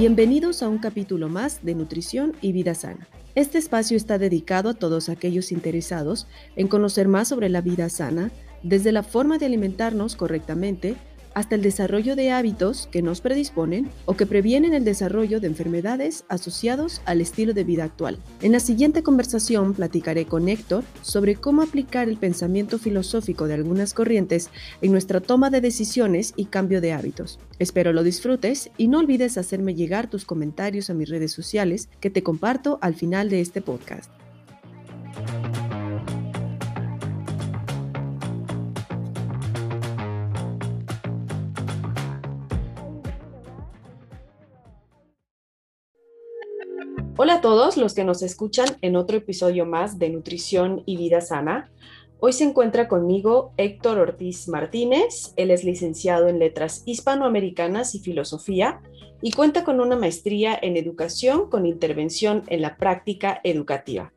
Bienvenidos a un capítulo más de Nutrición y Vida Sana. Este espacio está dedicado a todos aquellos interesados en conocer más sobre la vida sana, desde la forma de alimentarnos correctamente hasta el desarrollo de hábitos que nos predisponen o que previenen el desarrollo de enfermedades asociados al estilo de vida actual. En la siguiente conversación platicaré con Héctor sobre cómo aplicar el pensamiento filosófico de algunas corrientes en nuestra toma de decisiones y cambio de hábitos. Espero lo disfrutes y no olvides hacerme llegar tus comentarios a mis redes sociales que te comparto al final de este podcast. Hola a todos los que nos escuchan en otro episodio más de Nutrición y Vida Sana. Hoy se encuentra conmigo Héctor Ortiz Martínez. Él es licenciado en Letras Hispanoamericanas y Filosofía y cuenta con una maestría en Educación con intervención en la práctica educativa.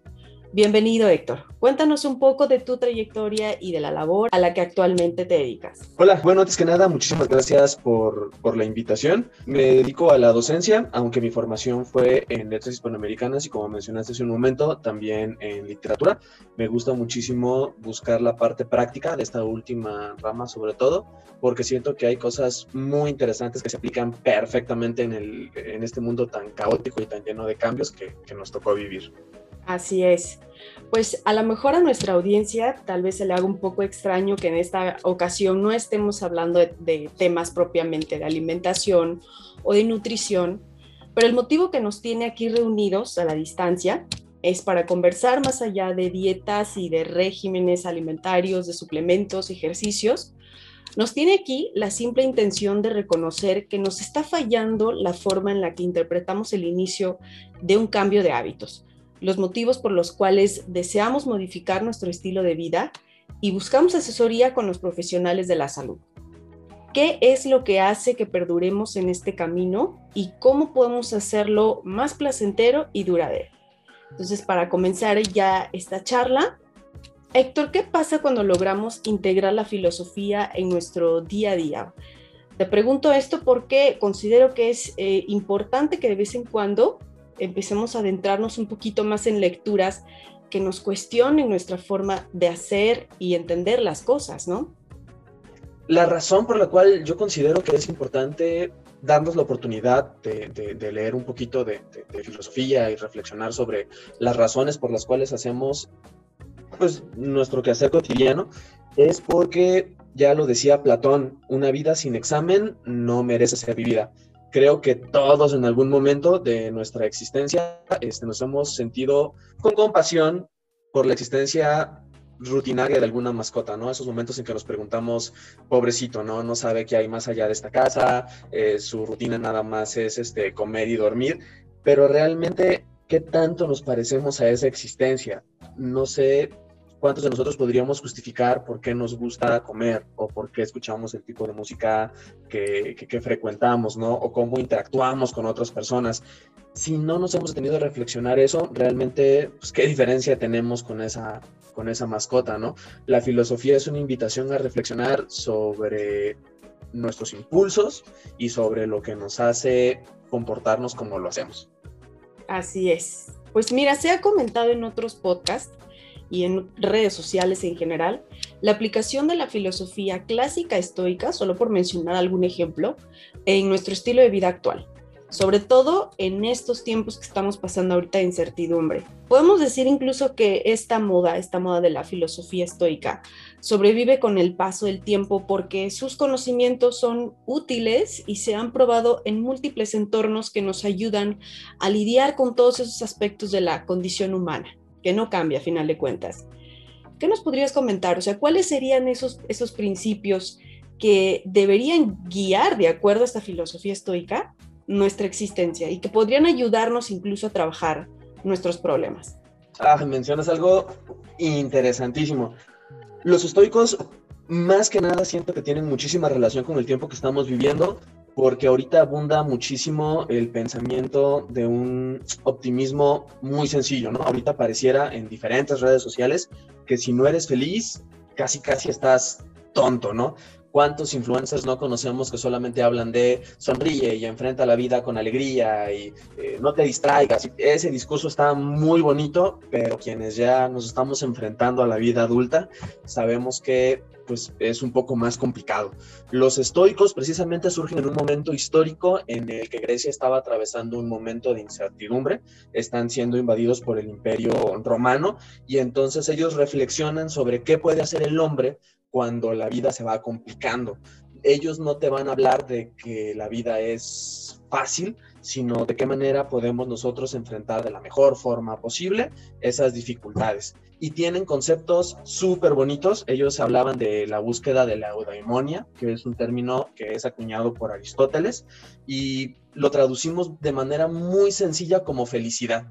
Bienvenido, Héctor. Cuéntanos un poco de tu trayectoria y de la labor a la que actualmente te dedicas. Hola, bueno, antes que nada, muchísimas gracias por, por la invitación. Me dedico a la docencia, aunque mi formación fue en letras hispanoamericanas y como mencionaste hace un momento, también en literatura. Me gusta muchísimo buscar la parte práctica de esta última rama, sobre todo, porque siento que hay cosas muy interesantes que se aplican perfectamente en, el, en este mundo tan caótico y tan lleno de cambios que, que nos tocó vivir. Así es. Pues a lo mejor a nuestra audiencia tal vez se le haga un poco extraño que en esta ocasión no estemos hablando de, temas propiamente de alimentación o de nutrición, pero el motivo que nos tiene aquí reunidos a la distancia es para conversar más allá de dietas y de regímenes alimentarios, de suplementos, ejercicios. Nos tiene aquí la simple intención de reconocer que nos está fallando la forma en la que interpretamos el inicio de un cambio de hábitos los motivos por los cuales deseamos modificar nuestro estilo de vida y buscamos asesoría con los profesionales de la salud. ¿Qué es lo que hace que perduremos en este camino y cómo podemos hacerlo más placentero y duradero? Entonces, para comenzar ya esta charla, Héctor, ¿qué pasa cuando logramos integrar la filosofía en nuestro día a día? Te pregunto esto porque considero que es eh, importante que de vez en cuando empecemos a adentrarnos un poquito más en lecturas que nos cuestionen nuestra forma de hacer y entender las cosas, ¿no? La razón por la cual yo considero que es importante darnos la oportunidad de, leer un poquito de, filosofía y reflexionar sobre las razones por las cuales hacemos pues, nuestro quehacer cotidiano es porque, ya lo decía Platón, una vida sin examen no merece ser vivida creo que todos en algún momento de nuestra existencia este, nos hemos sentido con compasión por la existencia rutinaria de alguna mascota, ¿no? Esos momentos en que nos preguntamos, pobrecito, ¿no? No sabe qué hay más allá de esta casa, eh, su rutina nada más es este, comer y dormir, pero realmente, ¿qué tanto nos parecemos a esa existencia? No sé ¿cuántos de nosotros podríamos justificar por qué nos gusta comer o por qué escuchamos el tipo de música que, frecuentamos, ¿no? O cómo interactuamos con otras personas. Si no nos hemos detenido a reflexionar eso, realmente, pues, ¿qué diferencia tenemos con esa, con esa mascota, ¿no? La filosofía es una invitación a reflexionar sobre nuestros impulsos y sobre lo que nos hace comportarnos como lo hacemos. Así es. Pues mira, se ha comentado en otros podcasts y en redes sociales en general, la aplicación de la filosofía clásica estoica, solo por mencionar algún ejemplo, en nuestro estilo de vida actual, sobre todo en estos tiempos que estamos pasando ahorita de incertidumbre. Podemos decir incluso que esta moda, esta moda de la filosofía estoica, sobrevive con el paso del tiempo porque sus conocimientos son útiles y se han probado en múltiples entornos que nos ayudan a lidiar con todos esos aspectos de la condición humana que no cambia a final de cuentas. ¿Qué nos podrías comentar? O sea, ¿cuáles serían esos, esos principios que deberían guiar, de acuerdo a esta filosofía estoica, nuestra existencia y que podrían ayudarnos incluso a trabajar nuestros problemas? Ah, mencionas algo interesantísimo. Los estoicos, más que nada, siento que tienen muchísima relación con el tiempo que estamos viviendo porque ahorita abunda muchísimo el pensamiento de un optimismo muy sencillo, ¿no? Ahorita pareciera en diferentes redes sociales que si no eres feliz, casi casi estás tonto, ¿no? ¿Cuántos influencers no conocemos que solamente hablan de sonríe y enfrenta la vida con alegría y eh, no te distraigas? Ese discurso está muy bonito, pero quienes ya nos estamos enfrentando a la vida adulta sabemos que pues es un poco más complicado. Los estoicos precisamente surgen en un momento histórico en el que Grecia estaba atravesando un momento de incertidumbre, están siendo invadidos por el imperio romano y entonces ellos reflexionan sobre qué puede hacer el hombre cuando la vida se va complicando. Ellos no te van a hablar de que la vida es fácil, sino de qué manera podemos nosotros enfrentar de la mejor forma posible esas dificultades. Y tienen conceptos súper bonitos. Ellos hablaban de la búsqueda de la eudaimonia, que es un término que es acuñado por Aristóteles, y lo traducimos de manera muy sencilla como felicidad.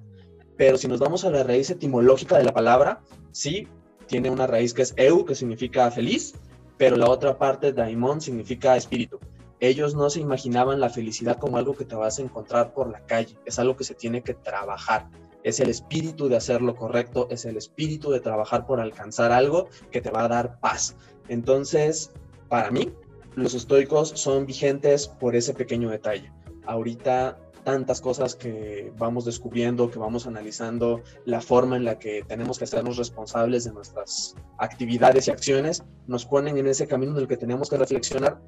Pero si nos vamos a la raíz etimológica de la palabra, sí, tiene una raíz que es eu, que significa feliz, pero la otra parte, daimon, significa espíritu. Ellos no se imaginaban la felicidad como algo que te vas a encontrar por la calle, es algo que se tiene que trabajar. Es el espíritu de hacer lo correcto, es el espíritu de trabajar por alcanzar algo que te va a dar paz. Entonces, para mí, los estoicos son vigentes por ese pequeño detalle. Ahorita tantas cosas que vamos descubriendo, que vamos analizando, la forma en la que tenemos que hacernos responsables de nuestras actividades y acciones, nos ponen en ese camino en el que tenemos que reflexionar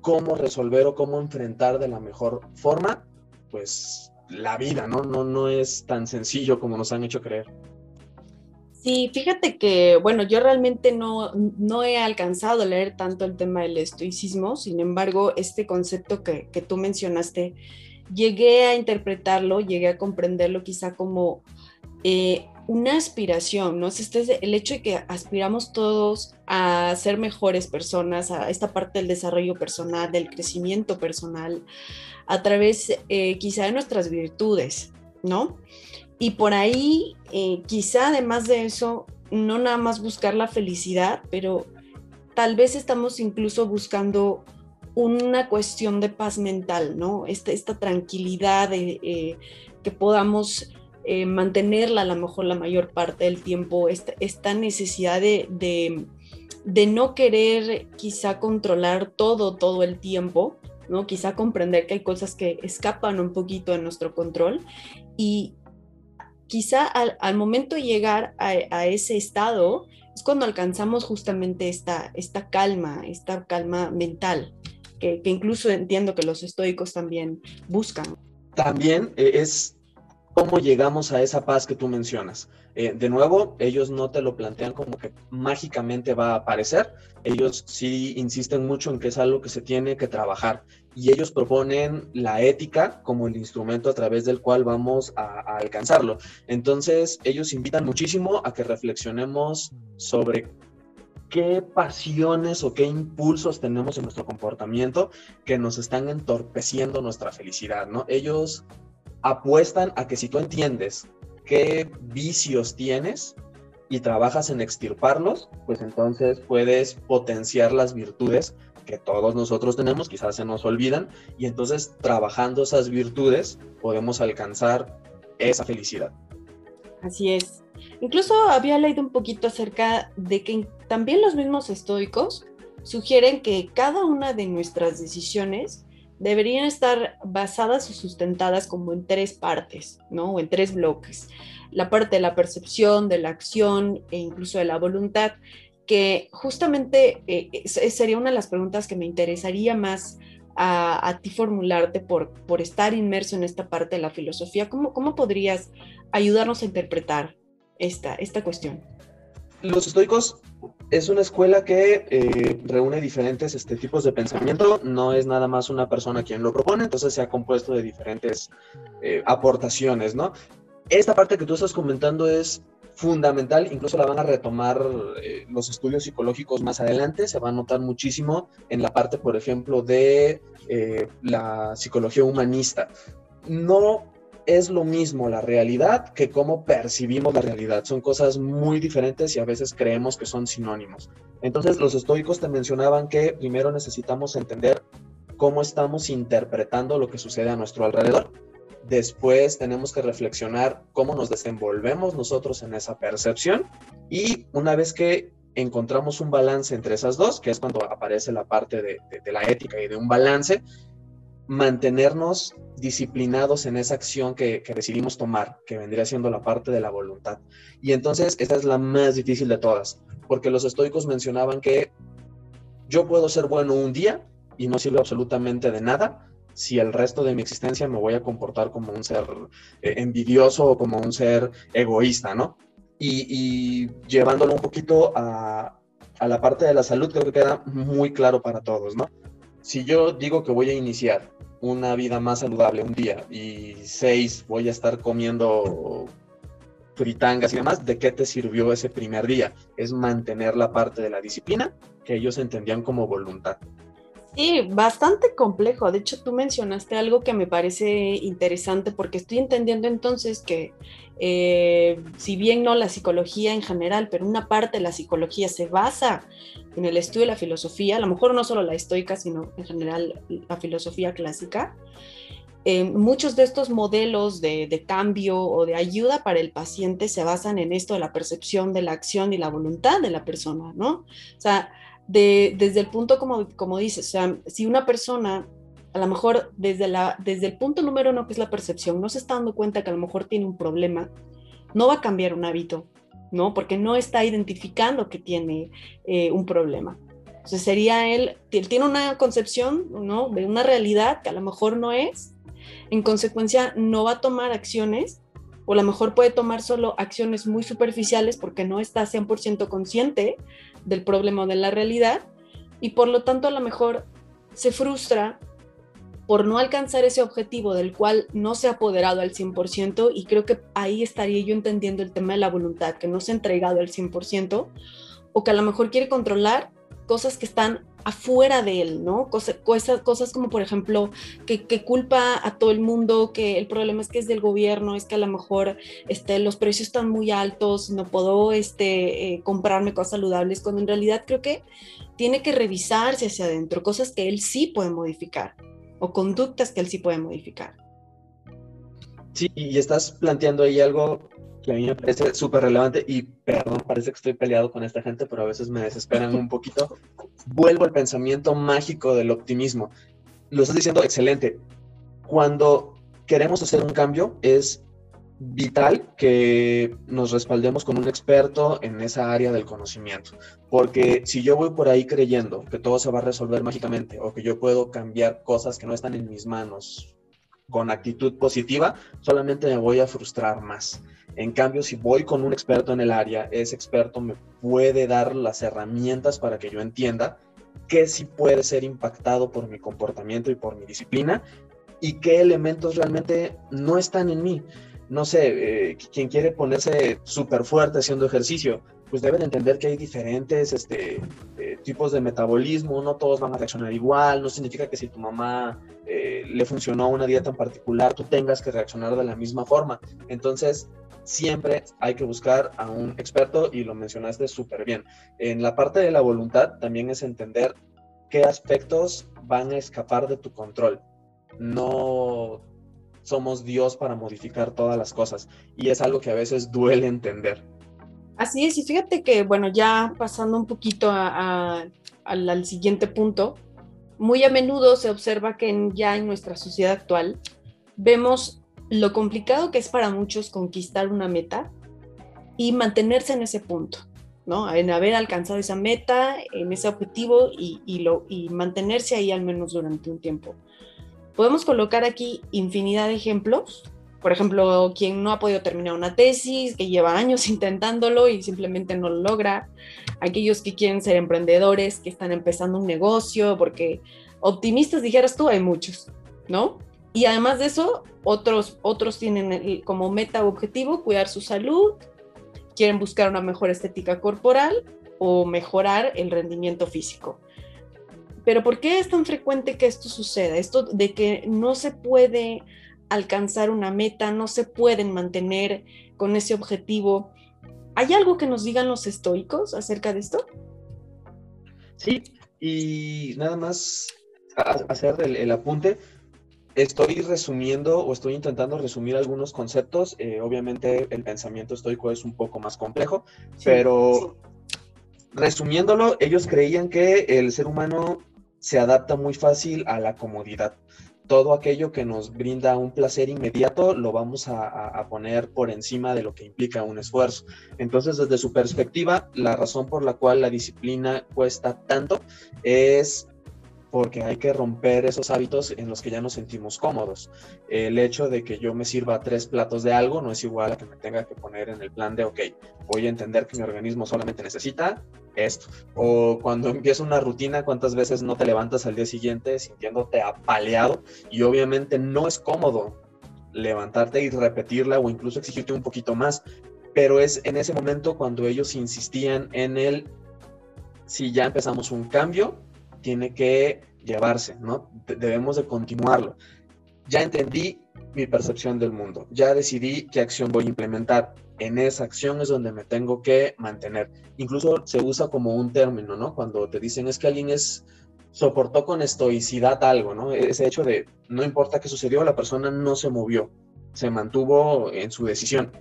cómo resolver o cómo enfrentar de la mejor forma, pues la vida, ¿no? No, no es tan sencillo como nos han hecho creer. Sí, fíjate que, bueno, yo realmente no, no he alcanzado a leer tanto el tema del estoicismo, sin embargo, este concepto que, que tú mencionaste, llegué a interpretarlo, llegué a comprenderlo quizá como eh, una aspiración, ¿no? Este es el hecho de que aspiramos todos a ser mejores personas, a esta parte del desarrollo personal, del crecimiento personal, a través eh, quizá de nuestras virtudes, ¿no? Y por ahí, eh, quizá además de eso, no nada más buscar la felicidad, pero tal vez estamos incluso buscando una cuestión de paz mental, ¿no? Esta, esta tranquilidad eh, que podamos eh, mantenerla a lo mejor la mayor parte del tiempo, esta, esta necesidad de, de, no querer quizá controlar todo, todo el tiempo, ¿no? Quizá comprender que hay cosas que escapan un poquito de nuestro control y quizá al, momento de llegar a, ese estado es cuando alcanzamos justamente esta, esta calma, esta calma mental que, incluso entiendo que los estoicos también buscan. También eh, es cómo llegamos a esa paz que tú mencionas. Eh, de nuevo, ellos no te lo plantean como que mágicamente va a aparecer. Ellos sí insisten mucho en que es algo que se tiene que trabajar. Y ellos proponen la ética como el instrumento a través del cual vamos a, a alcanzarlo. Entonces, ellos invitan muchísimo a que reflexionemos sobre qué pasiones o qué impulsos tenemos en nuestro comportamiento que nos están entorpeciendo nuestra felicidad, ¿no? Ellos apuestan a que si tú entiendes qué vicios tienes y trabajas en extirparlos, pues entonces puedes potenciar las virtudes que todos nosotros tenemos, quizás se nos olvidan, y entonces trabajando esas virtudes podemos alcanzar esa felicidad. Así es. Incluso había leído un poquito acerca de que también los mismos estoicos sugieren que cada una de nuestras decisiones deberían estar basadas o sustentadas como en tres partes, ¿no? O en tres bloques. La parte de la percepción, de la acción e incluso de la voluntad, que justamente eh, sería una de las preguntas que me interesaría más a, ti formularte por, por estar inmerso en esta parte de la filosofía. ¿Cómo, cómo podrías ayudarnos a interpretar esta, esta cuestión? Los estoicos es una escuela que eh, reúne diferentes este, tipos de pensamiento, no es nada más una persona quien lo propone, entonces se ha compuesto de diferentes eh, aportaciones, ¿no? Esta parte que tú estás comentando es fundamental, incluso la van a retomar eh, los estudios psicológicos más adelante, se va a notar muchísimo en la parte, por ejemplo, de la psicología humanista. No es lo mismo la realidad que cómo percibimos la realidad. Son cosas muy diferentes y a veces creemos que son sinónimos. Entonces los estoicos te mencionaban que primero necesitamos entender cómo estamos interpretando lo que sucede a nuestro alrededor. Después tenemos que reflexionar cómo nos desenvolvemos nosotros en esa percepción y una vez que encontramos un balance entre esas dos, que es cuando aparece la parte de, la ética y de un balance, mantenernos disciplinados en esa acción que, que, decidimos tomar, que vendría siendo la parte de la voluntad. Y entonces esta es la más difícil de todas, porque los estoicos mencionaban que yo puedo ser bueno un día y no sirve absolutamente de nada si el resto de mi existencia me voy a comportar como un ser eh, envidioso o como un ser egoísta, ¿no? Y, llevándolo un poquito a, a la parte de la salud, creo que queda muy claro para todos, ¿no? Si yo digo que voy a iniciar una vida más saludable un día y seis voy a estar comiendo fritangas y demás, ¿de qué te sirvió ese primer día? Es mantener la parte de la disciplina que ellos entendían como voluntad. Sí, bastante complejo. De hecho, tú mencionaste algo que me parece interesante porque estoy entendiendo entonces que eh, si bien no la psicología en general, pero una parte de la psicología se basa en el estudio de la filosofía, a lo mejor no solo la estoica, sino en general la filosofía clásica, eh, muchos de estos modelos de, de, cambio o de ayuda para el paciente se basan en esto de la percepción de la acción y la voluntad de la persona, ¿no? O sea, desde el punto como, como dices, o sea, si una persona a lo mejor desde, la, desde el punto número uno, que es la percepción, no se está dando cuenta que a lo mejor tiene un problema, no va a cambiar un hábito, ¿no? Porque no está identificando que tiene eh, un problema. Entonces sería él, él tiene una concepción, ¿no? De una realidad que a lo mejor no es, en consecuencia no va a tomar acciones o a lo mejor puede tomar solo acciones muy superficiales porque no está 100% consciente del problema o de la realidad y por lo tanto a lo mejor se frustra por no alcanzar ese objetivo del cual no se ha apoderado al 100% y creo que ahí estaría yo entendiendo el tema de la voluntad, que no se ha entregado al 100% o que a lo mejor quiere controlar cosas que están afuera de él, ¿no? Cosas, cosas, cosas como, por ejemplo, que, que, culpa a todo el mundo, que el problema es que es del gobierno, es que a lo mejor este, los precios están muy altos, no puedo este, eh, comprarme cosas saludables, cuando en realidad creo que tiene que revisarse hacia adentro, cosas que él sí puede modificar o conductas que él sí puede modificar. Sí, y estás planteando ahí algo que a mí me parece súper relevante y perdón, parece que estoy peleado con esta gente, pero a veces me desesperan un poquito. Vuelvo al pensamiento mágico del optimismo. Lo estás diciendo excelente. Cuando queremos hacer un cambio es vital que nos respaldemos con un experto en esa área del conocimiento, porque si yo voy por ahí creyendo que todo se va a resolver mágicamente o que yo puedo cambiar cosas que no están en mis manos con actitud positiva, solamente me voy a frustrar más. En cambio, si voy con un experto en el área, ese experto me puede dar las herramientas para que yo entienda qué sí puede ser impactado por mi comportamiento y por mi disciplina y qué elementos realmente no están en mí. No sé, eh, quien quiere ponerse súper fuerte haciendo ejercicio, pues deben entender que hay diferentes este, eh, tipos de metabolismo, no todos van a reaccionar igual, no significa que si tu mamá eh, le funcionó una dieta en particular, tú tengas que reaccionar de la misma forma. Entonces, siempre hay que buscar a un experto y lo mencionaste súper bien. En la parte de la voluntad también es entender qué aspectos van a escapar de tu control. No somos Dios para modificar todas las cosas y es algo que a veces duele entender. Así es, y fíjate que, bueno, ya pasando un poquito al, siguiente punto, muy a menudo se observa que ya en nuestra sociedad actual vemos lo complicado que es para muchos conquistar una meta y mantenerse en ese punto, ¿no? En haber alcanzado esa meta, en ese objetivo y, lo, y mantenerse ahí al menos durante un tiempo. Podemos colocar aquí infinidad de ejemplos por ejemplo, quien no ha podido terminar una tesis, que lleva años intentándolo y simplemente no lo logra, aquellos que quieren ser emprendedores, que están empezando un negocio, porque optimistas, dijeras tú, hay muchos, ¿no? Y además de eso, otros, otros tienen como meta o objetivo cuidar su salud, quieren buscar una mejor estética corporal o mejorar el rendimiento físico. Pero ¿por qué es tan frecuente que esto suceda? Esto de que no se puede alcanzar una meta, no se pueden mantener con ese objetivo. ¿Hay algo que nos digan los estoicos acerca de esto? Sí, y nada más hacer el, apunte. Estoy resumiendo o estoy intentando resumir algunos conceptos. Eh, obviamente el pensamiento estoico es un poco más complejo, pero resumiéndolo, ellos creían que el ser humano se adapta muy fácil a la comodidad. Todo aquello que nos brinda un placer inmediato lo vamos a, poner por encima de lo que implica un esfuerzo. Entonces, desde su perspectiva, la razón por la cual la disciplina cuesta tanto es porque hay que romper esos hábitos en los que ya nos sentimos cómodos. El hecho de que yo me sirva tres platos de algo no es igual a que me tenga que poner en el plan de, ok, voy a entender que mi organismo solamente necesita esto. O cuando empieza una rutina, ¿cuántas veces no te levantas al día siguiente sintiéndote apaleado? Y obviamente no es cómodo levantarte y repetirla o incluso exigirte un poquito más. Pero es en ese momento cuando ellos insistían en el, si ya empezamos un cambio, tiene que llevarse, ¿no? Debemos de continuarlo. Ya entendí mi percepción del mundo, ya decidí qué acción voy a implementar. En esa acción es donde me tengo que mantener. Incluso se usa como un término, ¿no? Cuando te dicen es que alguien es soportó con estoicidad algo, ¿no? Ese hecho de no importa qué sucedió, la persona no se movió, se mantuvo en su decisión.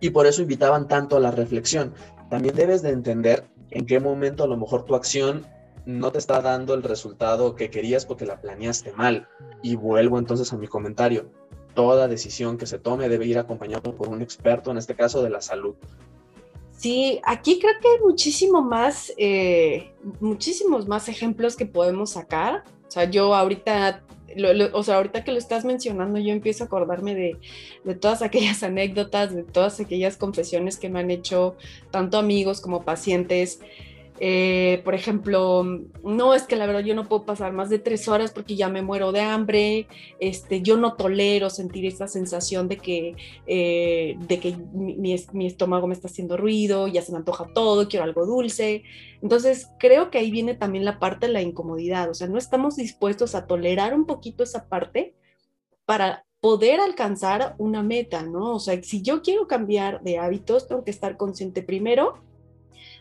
Y por eso invitaban tanto a la reflexión. También debes de entender en qué momento a lo mejor tu acción no te está dando el resultado que querías porque la planeaste mal. Y vuelvo entonces a mi comentario. Toda decisión que se tome debe ir acompañado por un experto, en este caso de la salud. Sí, aquí creo que hay muchísimo más, eh, muchísimos más ejemplos que podemos sacar. O sea, yo ahorita, o sea, ahorita que lo estás mencionando, yo empiezo a acordarme de, de, todas aquellas anécdotas, de todas aquellas confesiones que me han hecho tanto amigos como pacientes eh, por ejemplo, no es que la verdad yo no puedo pasar más de tres horas porque ya me muero de hambre, este, yo no tolero sentir esa sensación de que, eh, de que mi, mi, estómago me está haciendo ruido, ya se me antoja todo, quiero algo dulce. Entonces, creo que ahí viene también la parte de la incomodidad, o sea, no estamos dispuestos a tolerar un poquito esa parte para poder alcanzar una meta, ¿no? O sea, si yo quiero cambiar de hábitos, tengo que estar consciente primero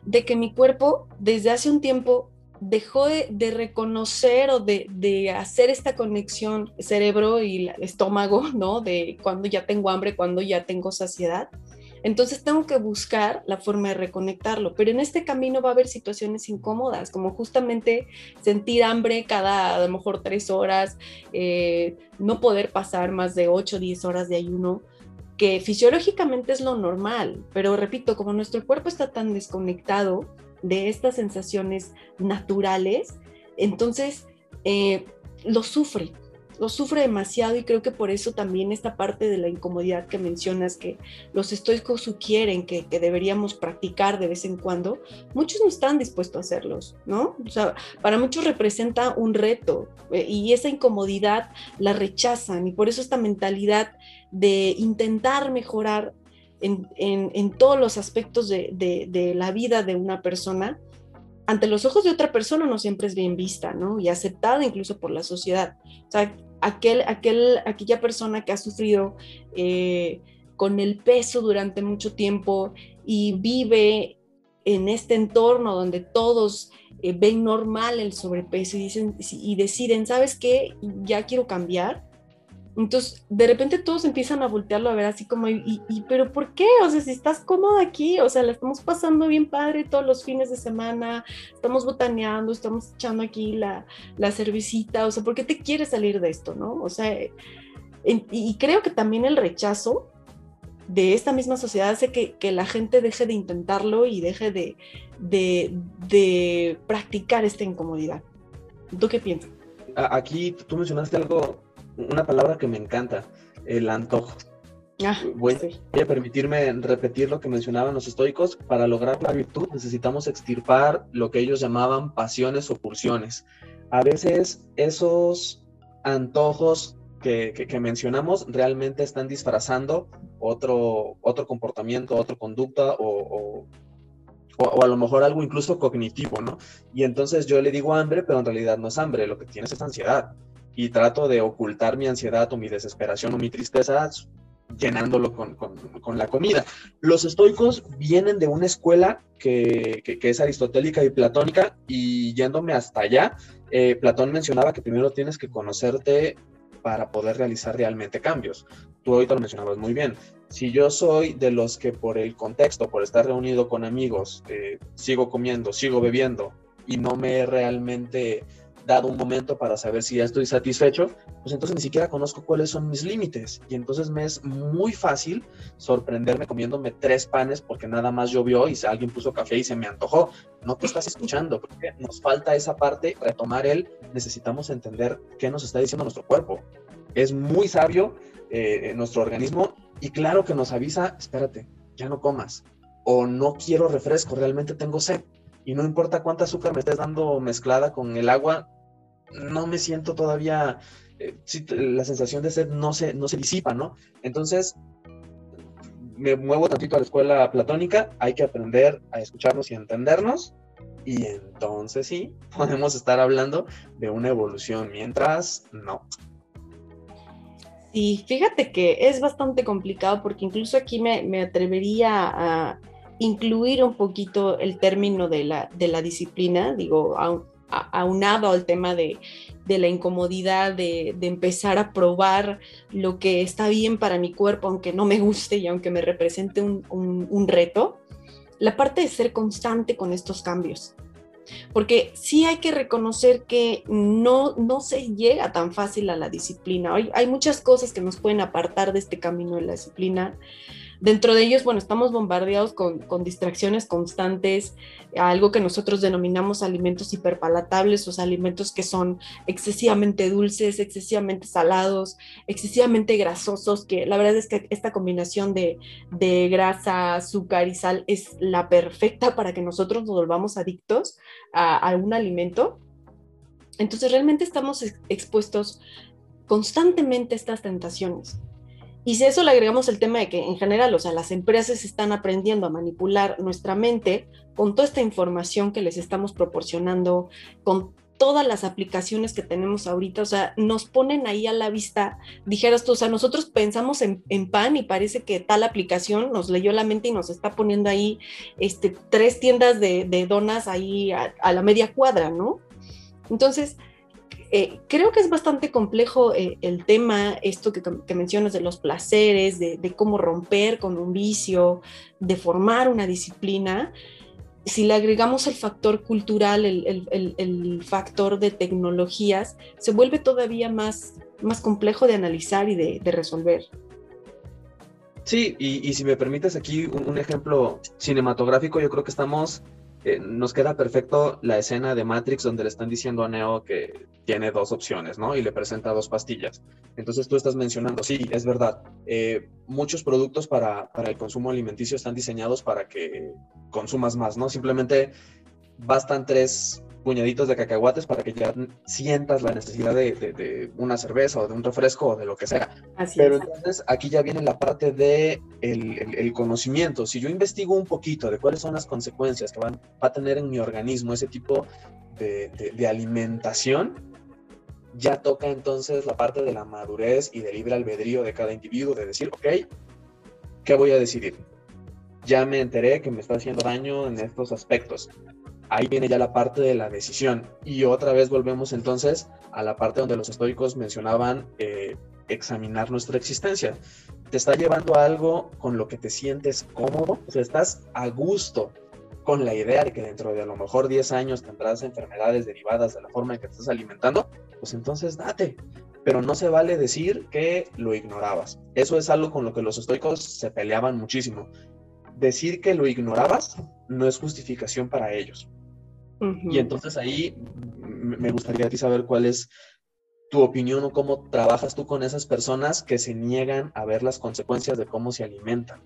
de que mi cuerpo desde hace un tiempo dejó de, reconocer o de, hacer esta conexión cerebro y estómago, ¿no? De cuando ya tengo hambre, cuando ya tengo saciedad. Entonces tengo que buscar la forma de reconectarlo, pero en este camino va a haber situaciones incómodas, como justamente sentir hambre cada a lo mejor tres horas, eh, no poder pasar más de ocho o diez horas de ayuno, que fisiológicamente es lo normal, pero repito, como nuestro cuerpo está tan desconectado de estas sensaciones naturales, entonces eh, lo sufre, lo sufre demasiado y creo que por eso también esta parte de la incomodidad que mencionas, que los estoicos sugieren que, deberíamos practicar de vez en cuando, muchos no están dispuestos a hacerlos, ¿no? O sea, para muchos representa un reto eh, y esa incomodidad la rechazan y por eso esta mentalidad de intentar mejorar en, todos los aspectos de, de la vida de una persona, ante los ojos de otra persona no siempre es bien vista, ¿no? Y aceptada incluso por la sociedad. O sea, aquel, aquel, aquella persona que ha sufrido eh, con el peso durante mucho tiempo y vive en este entorno donde todos eh, ven normal el sobrepeso y, dicen, y deciden, ¿sabes qué? Ya quiero cambiar entonces, de repente todos empiezan a voltearlo a ver así como, ¿y, pero por qué? O sea, si estás cómoda aquí, o sea, la estamos pasando bien padre todos los fines de semana, estamos botaneando, estamos echando aquí la, la cervecita, o sea, ¿por qué te quieres salir de esto, no? O sea, y creo que también el rechazo de esta misma sociedad hace que, que la gente deje de intentarlo y deje de, de, de practicar esta incomodidad. ¿Tú qué piensas? Aquí tú mencionaste algo una palabra que me encanta, el antojo. Ah, voy, a permitirme repetir lo que mencionaban los estoicos. Para lograr la virtud necesitamos extirpar lo que ellos llamaban pasiones o pulsiones. A veces esos antojos que, que, mencionamos realmente están disfrazando otro, otro comportamiento, otra conducta o, o, o, a lo mejor algo incluso cognitivo, ¿no? Y entonces yo le digo hambre, pero en realidad no es hambre, lo que tienes es ansiedad y trato de ocultar mi ansiedad o mi desesperación o mi tristeza llenándolo con, con, la comida. Los estoicos vienen de una escuela que, que, es aristotélica y platónica y yéndome hasta allá, eh, Platón mencionaba que primero tienes que conocerte para poder realizar realmente cambios. Tú ahorita lo mencionabas muy bien. Si yo soy de los que por el contexto, por estar reunido con amigos, eh, sigo comiendo, sigo bebiendo y no me realmente dado un momento para saber si ya estoy satisfecho, pues entonces ni siquiera conozco cuáles son mis límites. Y entonces me es muy fácil sorprenderme comiéndome tres panes porque nada más llovió y alguien puso café y se me antojó. No te estás escuchando, porque nos falta esa parte, retomar el, necesitamos entender qué nos está diciendo nuestro cuerpo. Es muy sabio eh, nuestro organismo y claro que nos avisa, espérate, ya no comas o no quiero refresco, realmente tengo sed y no importa cuánta azúcar me estés dando mezclada con el agua, no me siento todavía, eh, la sensación de sed no se, no se disipa, ¿no? Entonces, me muevo tantito a la escuela platónica, hay que aprender a escucharnos y entendernos, y entonces sí, podemos estar hablando de una evolución, mientras no. Sí, fíjate que es bastante complicado porque incluso aquí me, me atrevería a incluir un poquito el término de la, de la disciplina, digo, aunado al tema de, la incomodidad de, empezar a probar lo que está bien para mi cuerpo, aunque no me guste y aunque me represente un, reto, la parte de ser constante con estos cambios. Porque sí hay que reconocer que no, no se llega tan fácil a la disciplina. Hay, hay muchas cosas que nos pueden apartar de este camino de la disciplina Dentro de ellos, bueno, estamos bombardeados con, distracciones constantes, algo que nosotros denominamos alimentos hiperpalatables, o alimentos que son excesivamente dulces, excesivamente salados, excesivamente grasosos, que la verdad es que esta combinación de, grasa, azúcar y sal es la perfecta para que nosotros nos volvamos adictos a algún alimento. Entonces realmente estamos expuestos constantemente a estas tentaciones. Y si a eso le agregamos el tema de que en general, o sea, las empresas están aprendiendo a manipular nuestra mente con toda esta información que les estamos proporcionando, con todas las aplicaciones que tenemos ahorita, o sea, nos ponen ahí a la vista, dijeras tú, o sea, nosotros pensamos en, pan y parece que tal aplicación nos leyó la mente y nos está poniendo ahí este, tres tiendas de, donas ahí a la media cuadra, ¿no? Entonces, eh, creo que es bastante complejo eh, el tema, esto que, mencionas de los placeres, de, cómo romper con un vicio, de formar una disciplina. Si le agregamos el factor cultural, el, factor de tecnologías, se vuelve todavía más, más complejo de analizar y de, resolver. Sí, y, si me permites aquí un, ejemplo cinematográfico, yo creo que estamos nos queda perfecto la escena de Matrix donde le están diciendo a Neo que tiene dos opciones, ¿no? Y le presenta dos pastillas. Entonces tú estás mencionando, sí, es verdad, eh, muchos productos para, para el consumo alimenticio están diseñados para que consumas más, ¿no? Simplemente bastan tres puñaditos de cacahuates para que ya sientas la necesidad de, una cerveza o de un refresco o de lo que sea. Pero entonces aquí ya viene la parte de el, conocimiento. Si yo investigo un poquito de cuáles son las consecuencias que van, va a tener en mi organismo ese tipo de, alimentación, ya toca entonces la parte de la madurez y del libre albedrío de cada individuo, de decir, ok, ¿qué voy a decidir? Ya me enteré que me está haciendo daño en estos aspectos ahí viene ya la parte de la decisión. Y otra vez volvemos entonces a la parte donde los estoicos mencionaban eh, examinar nuestra existencia. Te está llevando algo con lo que te sientes cómodo, o estás a gusto con la idea de que dentro de a lo mejor 10 años tendrás enfermedades derivadas de la forma en que te estás alimentando, pues entonces date. Pero no se vale decir que lo ignorabas. Eso es algo con lo que los estoicos se peleaban muchísimo. Decir que lo ignorabas no es justificación para ellos. Y entonces ahí me gustaría a ti saber cuál es tu opinión o cómo trabajas tú con esas personas que se niegan a ver las consecuencias de cómo se alimentan.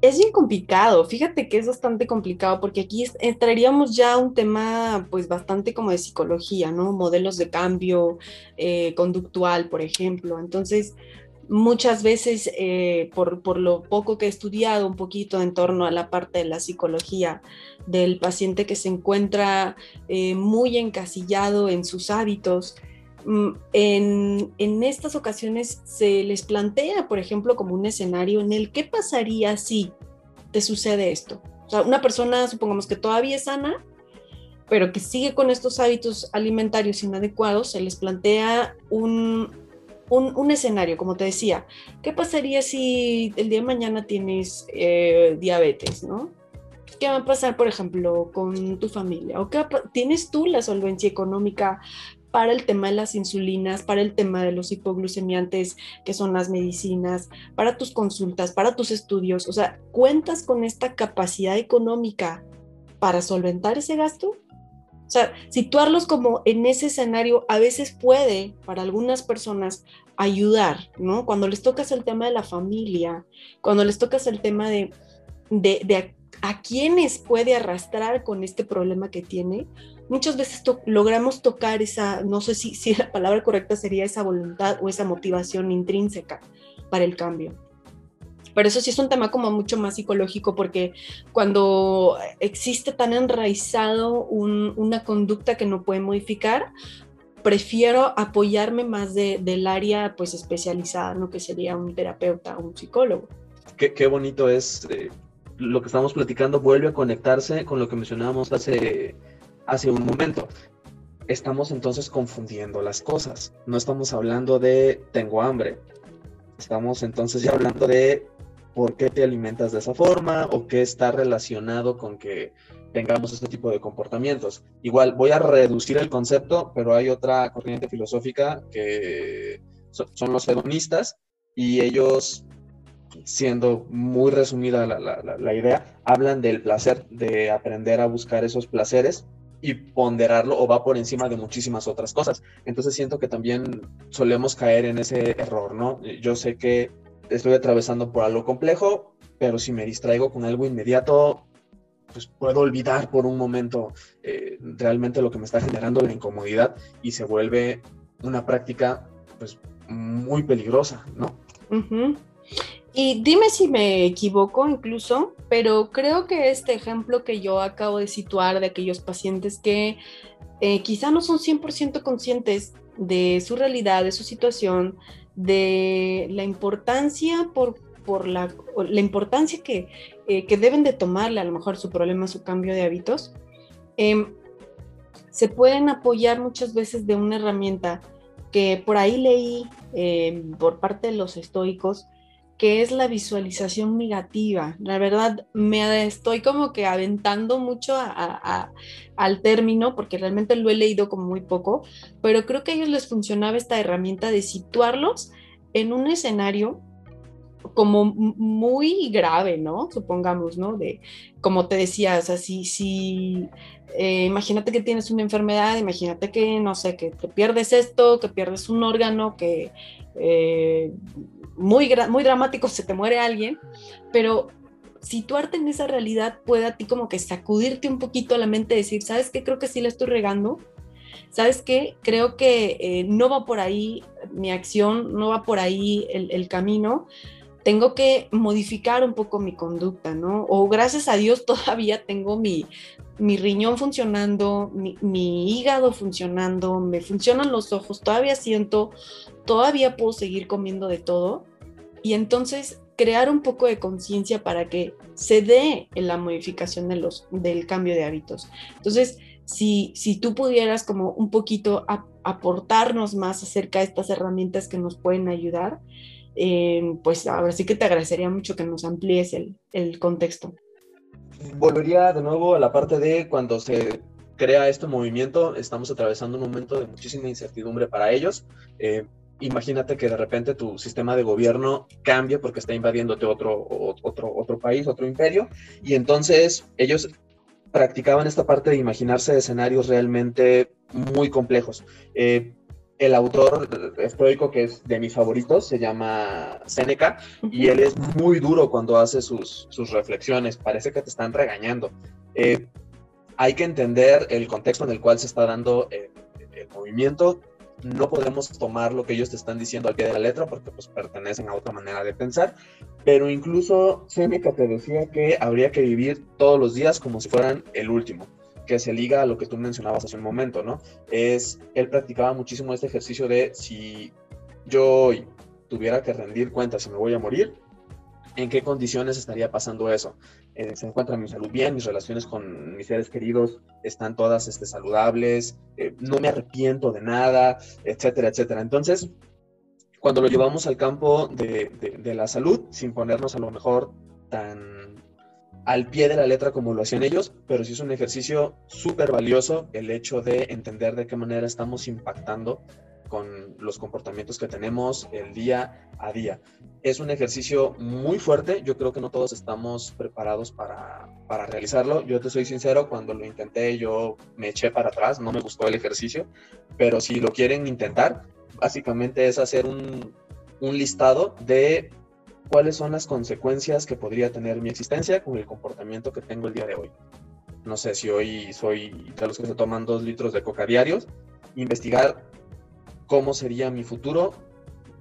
Es bien complicado, fíjate que es bastante complicado porque aquí entraríamos ya a un tema pues bastante como de psicología, ¿no? Modelos de cambio eh, conductual, por ejemplo. Entonces, muchas veces eh, por, lo poco que he estudiado un poquito en torno a la parte de la psicología del paciente que se encuentra eh, muy encasillado en sus hábitos, mm, en, en, estas ocasiones se les plantea, por ejemplo, como un escenario en el qué pasaría si te sucede esto. O sea, una persona, supongamos que todavía es sana, pero que sigue con estos hábitos alimentarios inadecuados, se les plantea un, un, escenario, como te decía, ¿qué pasaría si el día de mañana tienes eh, diabetes, ¿no? ¿Qué va a pasar, por ejemplo, con tu familia? ¿O qué tienes tú la solvencia económica para el tema de las insulinas, para el tema de los hipoglucemiantes, que son las medicinas, para tus consultas, para tus estudios? O sea, ¿cuentas con esta capacidad económica para solventar ese gasto? O sea, situarlos como en ese escenario a veces puede, para algunas personas, ayudar, ¿no? Cuando les tocas el tema de la familia, cuando les tocas el tema de, de, a, quienes puede arrastrar con este problema que tiene, muchas veces logramos tocar esa, no sé si, si la palabra correcta sería esa voluntad o esa motivación intrínseca para el cambio. Pero eso sí es un tema como mucho más psicológico porque cuando existe tan enraizado una conducta que no puede modificar, prefiero apoyarme más del área pues especializada, ¿no? Que sería un terapeuta o un psicólogo. Qué, bonito es eh, lo que estamos platicando, vuelve a conectarse con lo que mencionábamos hace, hace un momento. Estamos entonces confundiendo las cosas. No estamos hablando de tengo hambre. Estamos entonces ya hablando de por qué te alimentas de esa forma o qué está relacionado con que tengamos este tipo de comportamientos. Igual voy a reducir el concepto, pero hay otra corriente filosófica que son los hedonistas y ellos, siendo muy resumida la, la, idea, hablan del placer, de aprender a buscar esos placeres y ponderarlo o va por encima de muchísimas otras cosas. Entonces siento que también solemos caer en ese error, ¿no? Yo sé que estoy atravesando por algo complejo, pero si me distraigo con algo inmediato, pues puedo olvidar por un momento eh, realmente lo que me está generando la incomodidad y se vuelve una práctica pues muy peligrosa, ¿no? Y dime si me equivoco incluso, pero creo que este ejemplo que yo acabo de situar de aquellos pacientes que eh, quizá no son 100% conscientes de su realidad, de su situación, de la importancia por, por la, la importancia que, eh, que, deben de tomarle a lo mejor su problema, su cambio de hábitos, em, se pueden apoyar muchas veces de una herramienta que por ahí leí em, por parte de los estoicos, que es la visualización negativa. La verdad, me estoy como que aventando mucho al término, porque realmente lo he leído como muy poco, pero creo que a ellos les funcionaba esta herramienta de situarlos en un escenario como muy grave, ¿no? Supongamos, ¿no? De, como te decía, o sea, si, eh, imagínate que tienes una enfermedad, imagínate que, no sé, que te pierdes esto, que pierdes un órgano, que eh, muy, muy dramático, se te muere alguien, pero situarte en esa realidad puede a ti como que sacudirte un poquito a la mente, decir, ¿sabes qué? Creo que sí la estoy regando. ¿Sabes qué? Creo que eh, no va por ahí mi acción, no va por ahí el, el camino tengo que modificar un poco mi conducta, ¿no? O gracias a Dios todavía tengo mi, mi riñón funcionando, mi, mi, hígado funcionando, me funcionan los ojos, todavía siento, todavía puedo seguir comiendo de todo. Y entonces crear un poco de conciencia para que se dé en la modificación de los, del cambio de hábitos. Entonces, si, si tú pudieras como un poquito aportarnos más acerca de estas herramientas que nos pueden ayudar, eh, pues ahora sí que te agradecería mucho que nos amplíes el, el contexto. Volvería de nuevo a la parte de cuando se crea este movimiento, estamos atravesando un momento de muchísima incertidumbre para ellos. Eh, imagínate que de repente tu sistema de gobierno cambia porque está invadiéndote otro, otro, otro país, otro imperio, y entonces ellos practicaban esta parte de imaginarse escenarios realmente muy complejos. Eh, el autor estoico que es de mis favoritos se llama Seneca y él es muy duro cuando hace sus, reflexiones, parece que te están regañando. Eh, hay que entender el contexto en el cual se está dando el, movimiento, no podemos tomar lo que ellos te están diciendo al pie de la letra porque pues pertenecen a otra manera de pensar, pero incluso Seneca te decía que habría que vivir todos los días como si fueran el último que se liga a lo que tú mencionabas hace un momento, ¿no? Es, él practicaba muchísimo este ejercicio de si yo tuviera que rendir cuentas y me voy a morir, en qué condiciones estaría pasando eso. Eh, se encuentra mi salud bien, mis relaciones con mis seres queridos están todas este, saludables, eh, no me arrepiento de nada, etcétera, etcétera. Entonces, cuando lo llevamos al campo de la salud, sin ponernos a lo mejor tan al pie de la letra como lo hacían ellos, pero sí es un ejercicio súper valioso el hecho de entender de qué manera estamos impactando con los comportamientos que tenemos el día a día. Es un ejercicio muy fuerte, yo creo que no todos estamos preparados para, para realizarlo. Yo te soy sincero, cuando lo intenté yo me eché para atrás, no me gustó el ejercicio, pero si lo quieren intentar, básicamente es hacer un, un listado de cuáles son las consecuencias que podría tener mi existencia con el comportamiento que tengo el día de hoy. No sé si hoy soy de los que se toman dos litros de coca diarios, investigar cómo sería mi futuro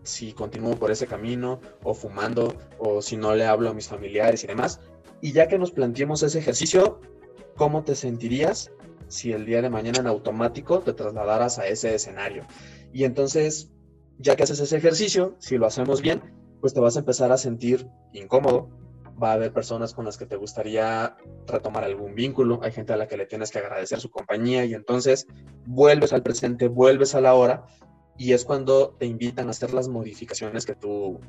si continúo por ese camino o fumando o si no le hablo a mis familiares y demás. Y ya que nos planteemos ese ejercicio, ¿cómo te sentirías si el día de mañana en automático te trasladaras a ese escenario? Y entonces, ya que haces ese ejercicio, si lo hacemos bien, pues te vas a empezar a sentir incómodo. Va a haber personas con las que te gustaría retomar algún vínculo, hay gente a la que le tienes que agradecer su compañía y entonces vuelves al presente, vuelves a la hora y es cuando te invitan a hacer las modificaciones que tú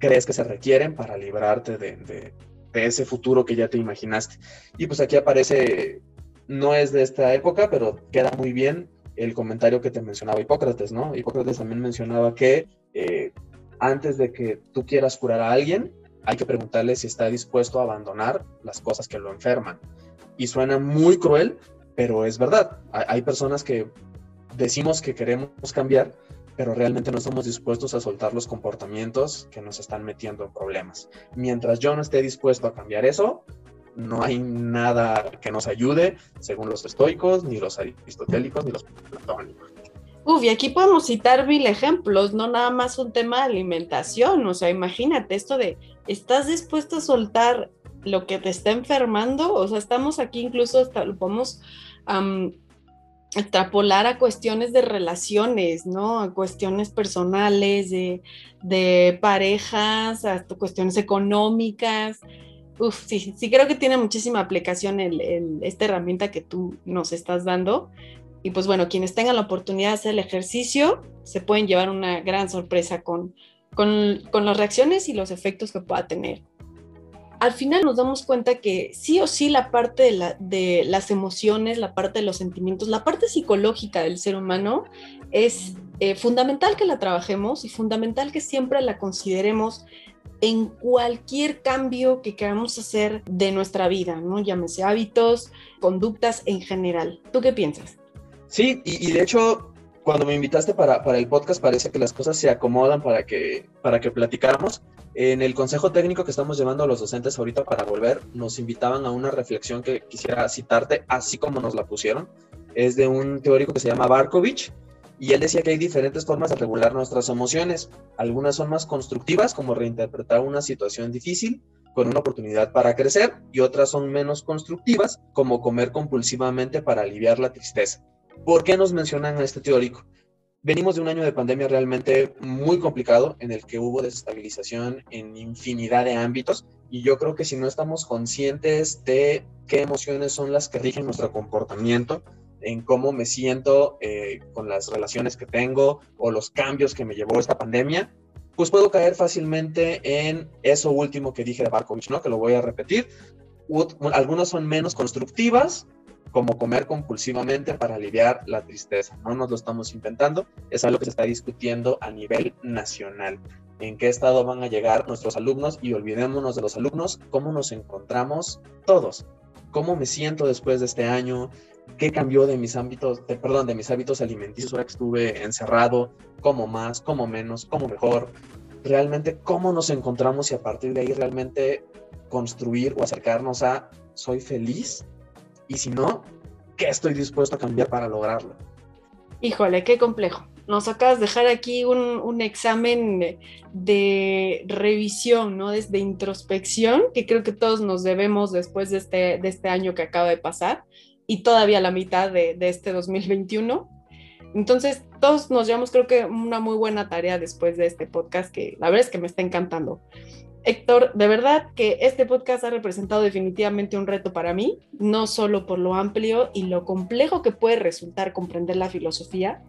crees que se requieren para librarte de, de, ese futuro que ya te imaginaste. Y pues aquí aparece, no es de esta época, pero queda muy bien el comentario que te mencionaba Hipócrates, ¿no? Hipócrates también mencionaba que eh, antes de que tú quieras curar a alguien, hay que preguntarle si está dispuesto a abandonar las cosas que lo enferman. Y suena muy cruel, pero es verdad. Hay personas que decimos que queremos cambiar, pero realmente no estamos dispuestos a soltar los comportamientos que nos están metiendo en problemas. Mientras yo no esté dispuesto a cambiar eso, no hay nada que nos ayude, según los estoicos, ni los aristotélicos, ni los platónicos. Uf, y aquí podemos citar mil ejemplos, no nada más un tema de alimentación, o sea, imagínate esto de, ¿estás dispuesto a soltar lo que te está enfermando? O sea, estamos aquí incluso, hasta lo podemos extrapolar a cuestiones de relaciones, ¿no? A cuestiones personales, de, de parejas, hasta cuestiones económicas. Uf, sí, sí creo que tiene muchísima aplicación esta herramienta que tú nos estás dando. Y pues bueno, quienes tengan la oportunidad de hacer el ejercicio se pueden llevar una gran sorpresa con, con, con las reacciones y los efectos que pueda tener. Al final nos damos cuenta que sí o sí la parte de, la, de las emociones, la parte de los sentimientos, la parte psicológica del ser humano es eh, fundamental que la trabajemos y fundamental que siempre la consideremos en cualquier cambio que queramos hacer de nuestra vida, ¿no? Llámese hábitos, conductas en general. ¿Tú qué piensas? Sí, y, de hecho, cuando me invitaste para, para, el podcast, parece que las cosas se acomodan para que, para que platicáramos. En el consejo técnico que estamos llevando a los docentes ahorita para volver, nos invitaban a una reflexión que quisiera citarte, así como nos la pusieron. Es de un teórico que se llama Barkovich, y él decía que hay diferentes formas de regular nuestras emociones. Algunas son más constructivas, como reinterpretar una situación difícil con una oportunidad para crecer, y otras son menos constructivas, como comer compulsivamente para aliviar la tristeza. ¿Por qué nos mencionan a este teórico? Venimos de un año de pandemia realmente muy complicado en el que hubo desestabilización en infinidad de ámbitos y yo creo que si no estamos conscientes de qué emociones son las que rigen nuestro comportamiento, en cómo me siento eh, con las relaciones que tengo o los cambios que me llevó esta pandemia, pues puedo caer fácilmente en eso último que dije de Barkovich, ¿no? Que lo voy a repetir. Algunas son menos constructivas, como comer compulsivamente para aliviar la tristeza. No nos lo estamos inventando, es algo que se está discutiendo a nivel nacional. En qué estado van a llegar nuestros alumnos y olvidémonos de los alumnos, cómo nos encontramos todos, cómo me siento después de este año, qué cambió de mis ámbitos, de, perdón, de mis hábitos alimenticios ahora que estuve encerrado, cómo más, cómo menos, cómo mejor, realmente cómo nos encontramos y a partir de ahí realmente construir o acercarnos a soy feliz y si no, ¿qué estoy dispuesto a cambiar para lograrlo? Híjole, qué complejo. Nos acabas de dejar aquí un, examen de revisión, ¿no? Desde introspección, que creo que todos nos debemos después de este, de este año que acaba de pasar y todavía la mitad de, de este 2021. Entonces, todos nos llevamos, creo que, una muy buena tarea después de este podcast, que la verdad es que me está encantando. Héctor, de verdad que este podcast ha representado definitivamente un reto para mí, no solo por lo amplio y lo complejo que puede resultar comprender la filosofía,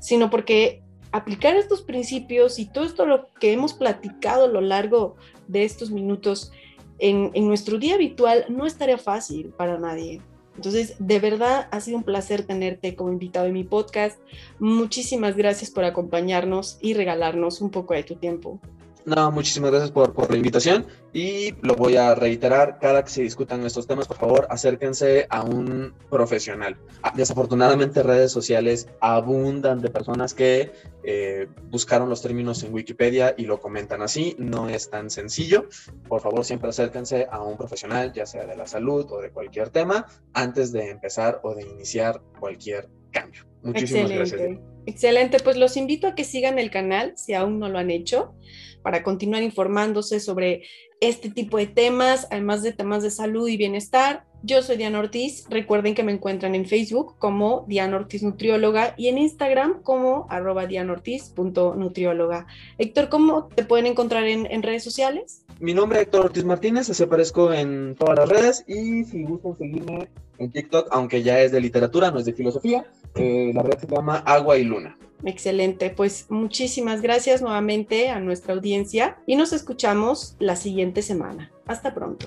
sino porque aplicar estos principios y todo esto lo que hemos platicado a lo largo de estos minutos en, nuestro día habitual no estaría fácil para nadie. Entonces, de verdad ha sido un placer tenerte como invitado en mi podcast. Muchísimas gracias por acompañarnos y regalarnos un poco de tu tiempo. No, muchísimas gracias por, la invitación y lo voy a reiterar, cada que se discutan estos temas, por favor, acérquense a un profesional. Ah, desafortunadamente redes sociales abundan de personas que eh, buscaron los términos en Wikipedia y lo comentan así, no es tan sencillo. Por favor, siempre acérquense a un profesional, ya sea de la salud o de cualquier tema, antes de empezar o de iniciar cualquier cambio. Muchísimas Excelente. gracias. Excelente, pues los invito a que sigan el canal si aún no lo han hecho para continuar informándose sobre este tipo de temas, además de temas de salud y bienestar. Yo soy Diana Ortiz. Recuerden que me encuentran en Facebook como Diana Ortiz Nutrióloga y en Instagram como arroba dianortiz.nutrióloga. Héctor, ¿cómo te pueden encontrar en, redes sociales? Mi nombre es Héctor Ortiz Martínez, así aparezco en todas las redes y si gustan seguirme en TikTok, aunque ya es de literatura, no es de filosofía, eh, la red se llama Agua y Luna. Excelente, pues muchísimas gracias nuevamente a nuestra audiencia y nos escuchamos la siguiente semana. Hasta pronto.